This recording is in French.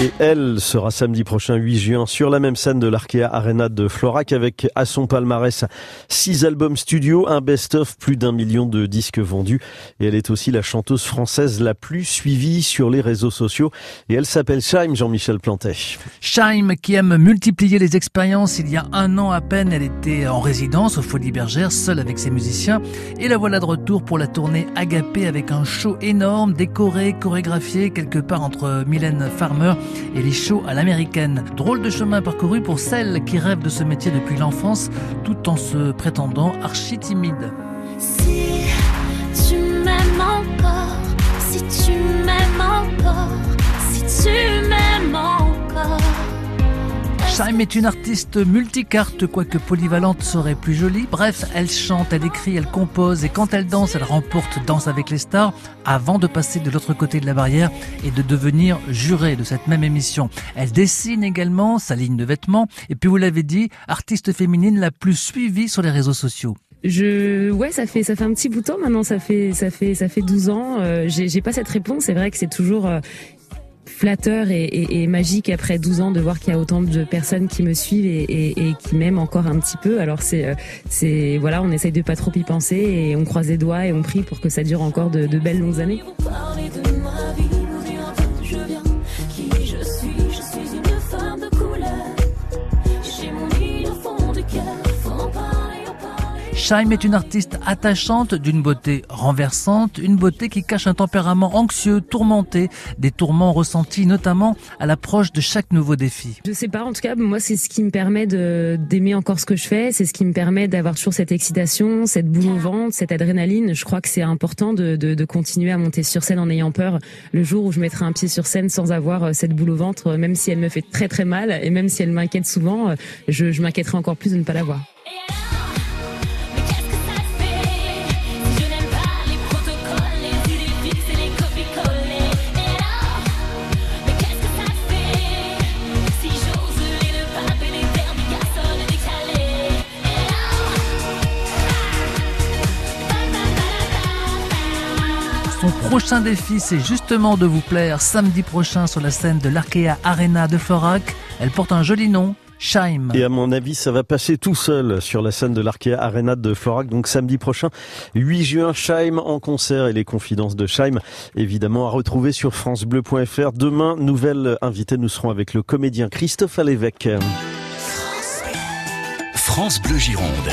Et elle sera samedi prochain 8 juin sur la même scène de l'Arkea Arena de Florac avec à son palmarès six albums studio, un best-of, plus d'un million de disques vendus. Et elle est aussi la chanteuse française la plus suivie sur les réseaux sociaux. Et elle s'appelle Shaim Jean-Michel Plantet. Shaim qui aime multiplier les expériences. Il y a un an à peine, elle était en résidence au Folies Bergères, seule avec ses musiciens. Et la voilà de retour pour la tournée Agapé avec un show énorme, décoré, chorégraphié, quelque part entre Mylène Farmer et les shows à l'américaine. Drôle de chemin parcouru pour celle qui rêve de ce métier depuis l'enfance tout en se prétendant archi timide. Si tu m'aimes encore, si tu m'aimes encore, si tu. Shaim est une artiste multicarte, quoique polyvalente serait plus jolie. Bref, elle chante, elle écrit, elle compose et quand elle danse, elle remporte Danse avec les stars avant de passer de l'autre côté de la barrière et de devenir jurée de cette même émission. Elle dessine également sa ligne de vêtements et puis vous l'avez dit, artiste féminine la plus suivie sur les réseaux sociaux. Je ouais ça fait ça fait un petit bout de temps maintenant ça fait ça fait ça fait 12 ans euh, j'ai pas cette réponse c'est vrai que c'est toujours euh, flatteur et, magique après 12 ans de voir qu'il y a autant de personnes qui me suivent et, qui m'aiment encore un petit peu. Alors c'est, euh, c'est voilà, on essaye de pas trop y penser et on croise les doigts et on prie pour que ça dure encore de belles longues années. Shaim est une artiste attachante, d'une beauté renversante, une beauté qui cache un tempérament anxieux, tourmenté, des tourments ressentis notamment à l'approche de chaque nouveau défi. Je sais pas, en tout cas, moi, c'est ce qui me permet d'aimer encore ce que je fais. C'est ce qui me permet d'avoir toujours cette excitation, cette boule au ventre, cette adrénaline. Je crois que c'est important de, de, de continuer à monter sur scène en ayant peur. Le jour où je mettrai un pied sur scène sans avoir euh, cette boule au ventre, même si elle me fait très très mal et même si elle m'inquiète souvent, euh, je, je m'inquiéterai encore plus de ne pas l'avoir. Son prochain défi, c'est justement de vous plaire samedi prochain sur la scène de l'Arkea Arena de Florac. Elle porte un joli nom, Shaim. Et à mon avis, ça va passer tout seul sur la scène de l'Arkea Arena de Florac. Donc samedi prochain, 8 juin, Shaim en concert et les confidences de Shaim, évidemment à retrouver sur francebleu.fr. Demain, nouvelle invitée, nous serons avec le comédien Christophe Alévèque. France Bleu Gironde.